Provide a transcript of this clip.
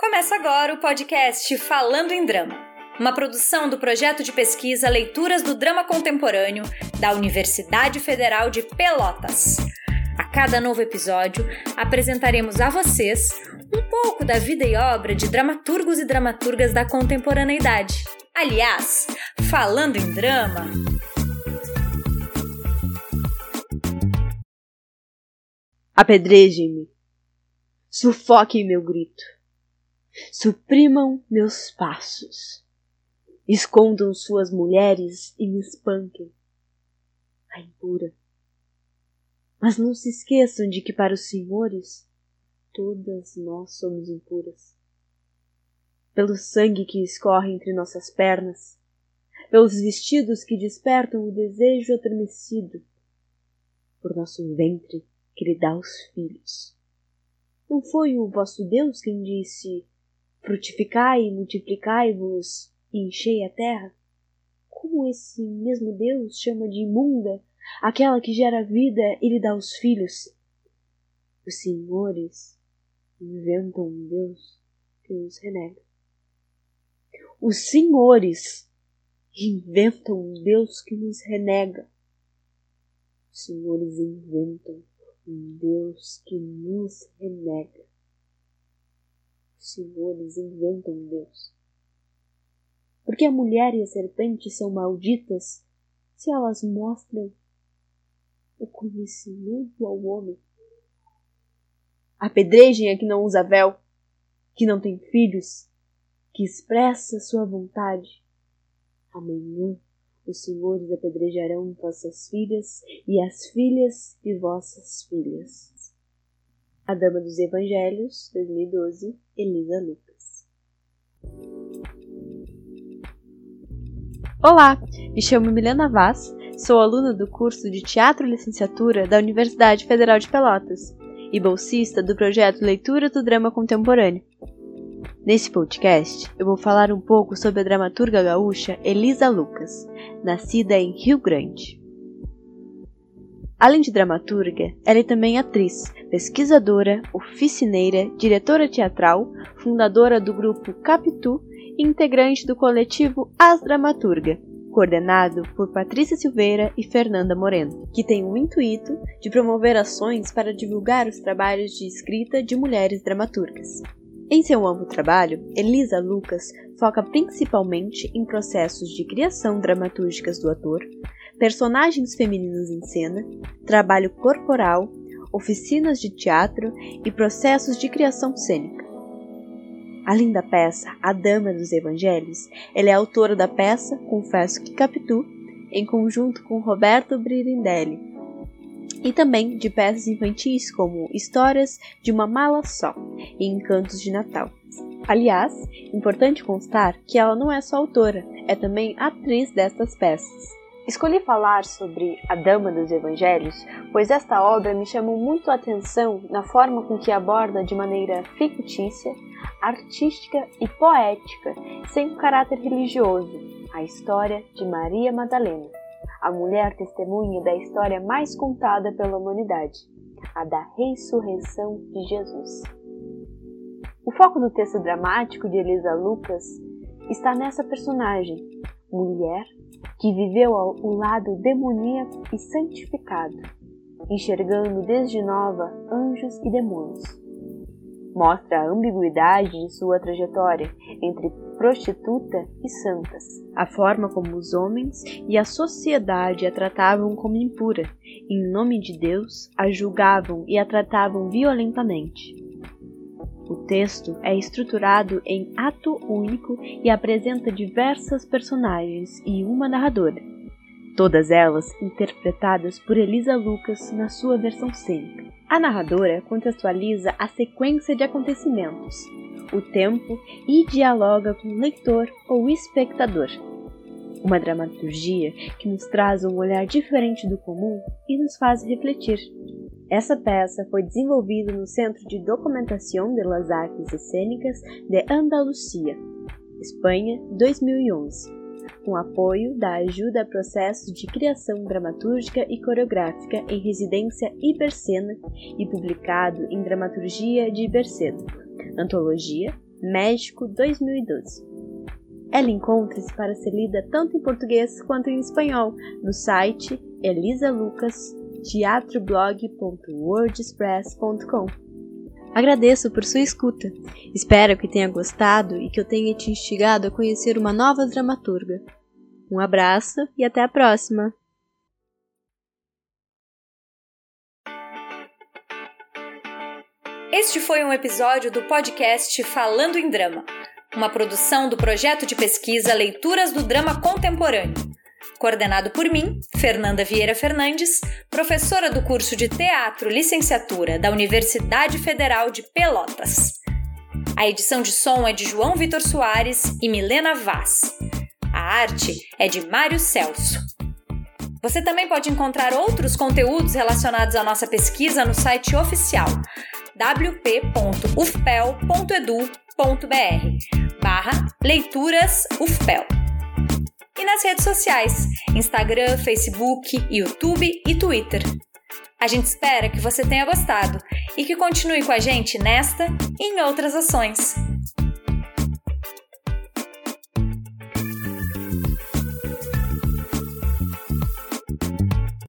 Começa agora o podcast Falando em Drama, uma produção do projeto de pesquisa Leituras do Drama Contemporâneo da Universidade Federal de Pelotas. A cada novo episódio, apresentaremos a vocês um pouco da vida e obra de dramaturgos e dramaturgas da contemporaneidade. Aliás, falando em drama, Apedrejem-me, sufoquem meu grito suprimam meus passos, escondam suas mulheres e me espanquem. A impura. Mas não se esqueçam de que para os senhores todas nós somos impuras. Pelo sangue que escorre entre nossas pernas, pelos vestidos que despertam o desejo adormecido, por nosso ventre que lhe dá os filhos. Não foi o vosso Deus quem disse: frutificai multiplicai-vos e enchei a terra? Como esse mesmo Deus chama de imunda aquela que gera vida e lhe dá os filhos? Os senhores inventam um Deus que nos renega. Os senhores inventam um Deus que nos renega. Os senhores inventam um Deus que nos renega senhores inventam Deus. Porque a mulher e a serpente são malditas se elas mostram o conhecimento ao homem. Apedrejem a que não usa véu, que não tem filhos, que expressa sua vontade. Amanhã os senhores apedrejarão vossas filhas e as filhas de vossas filhas. A Dama dos Evangelhos, 2012, Elisa Lucas. Olá, me chamo Milena Vaz, sou aluna do curso de Teatro e Licenciatura da Universidade Federal de Pelotas e bolsista do projeto Leitura do Drama Contemporâneo. Nesse podcast, eu vou falar um pouco sobre a dramaturga gaúcha Elisa Lucas, nascida em Rio Grande. Além de dramaturga, ela é também atriz, pesquisadora, oficineira, diretora teatral, fundadora do grupo Capitu e integrante do coletivo As Dramaturga, coordenado por Patrícia Silveira e Fernanda Moreno, que tem o intuito de promover ações para divulgar os trabalhos de escrita de mulheres dramaturgas. Em seu amplo trabalho, Elisa Lucas foca principalmente em processos de criação dramatúrgicas do ator, personagens femininos em cena, trabalho corporal, oficinas de teatro e processos de criação cênica. Além da peça A Dama dos Evangelhos, ela é autora da peça Confesso que Capitu, em conjunto com Roberto Bririndelli, e também de peças infantis como Histórias de uma Mala Só e Encantos de Natal. Aliás, importante constar que ela não é só autora, é também atriz destas peças. Escolhi falar sobre A Dama dos Evangelhos, pois esta obra me chamou muito a atenção na forma com que aborda de maneira fictícia, artística e poética, sem caráter religioso, a história de Maria Madalena, a mulher testemunha da história mais contada pela humanidade, a da ressurreição de Jesus. O foco do texto dramático de Elisa Lucas está nessa personagem, mulher que viveu ao lado demoníaco e santificado, enxergando desde nova anjos e demônios. Mostra a ambiguidade de sua trajetória entre prostituta e santas, a forma como os homens e a sociedade a tratavam como impura, em nome de Deus a julgavam e a tratavam violentamente. O texto é estruturado em ato único e apresenta diversas personagens e uma narradora, todas elas interpretadas por Elisa Lucas na sua versão cênica. A narradora contextualiza a sequência de acontecimentos, o tempo e dialoga com o leitor ou espectador. Uma dramaturgia que nos traz um olhar diferente do comum e nos faz refletir. Essa peça foi desenvolvida no Centro de Documentação de las Artes Escênicas de Andalucia, Espanha, 2011, com apoio da ajuda a processos de criação dramatúrgica e coreográfica em residência Ibercena e publicado em Dramaturgia de Ibercena, Antologia, México 2012. Ela encontra-se para ser lida tanto em português quanto em espanhol no site elisalucasteatroblog.wordpress.com. Agradeço por sua escuta. Espero que tenha gostado e que eu tenha te instigado a conhecer uma nova dramaturga. Um abraço e até a próxima! Este foi um episódio do podcast Falando em Drama, uma produção do projeto de pesquisa Leituras do Drama Contemporâneo, coordenado por mim, Fernanda Vieira Fernandes, professora do curso de Teatro Licenciatura da Universidade Federal de Pelotas. A edição de som é de João Vitor Soares e Milena Vaz. A arte é de Mário Celso. Você também pode encontrar outros conteúdos relacionados à nossa pesquisa no site oficial wp.ufpel.edu.br barra leituras UFPEL. E nas redes sociais, Instagram, Facebook, YouTube e Twitter. A gente espera que você tenha gostado e que continue com a gente nesta e em outras ações.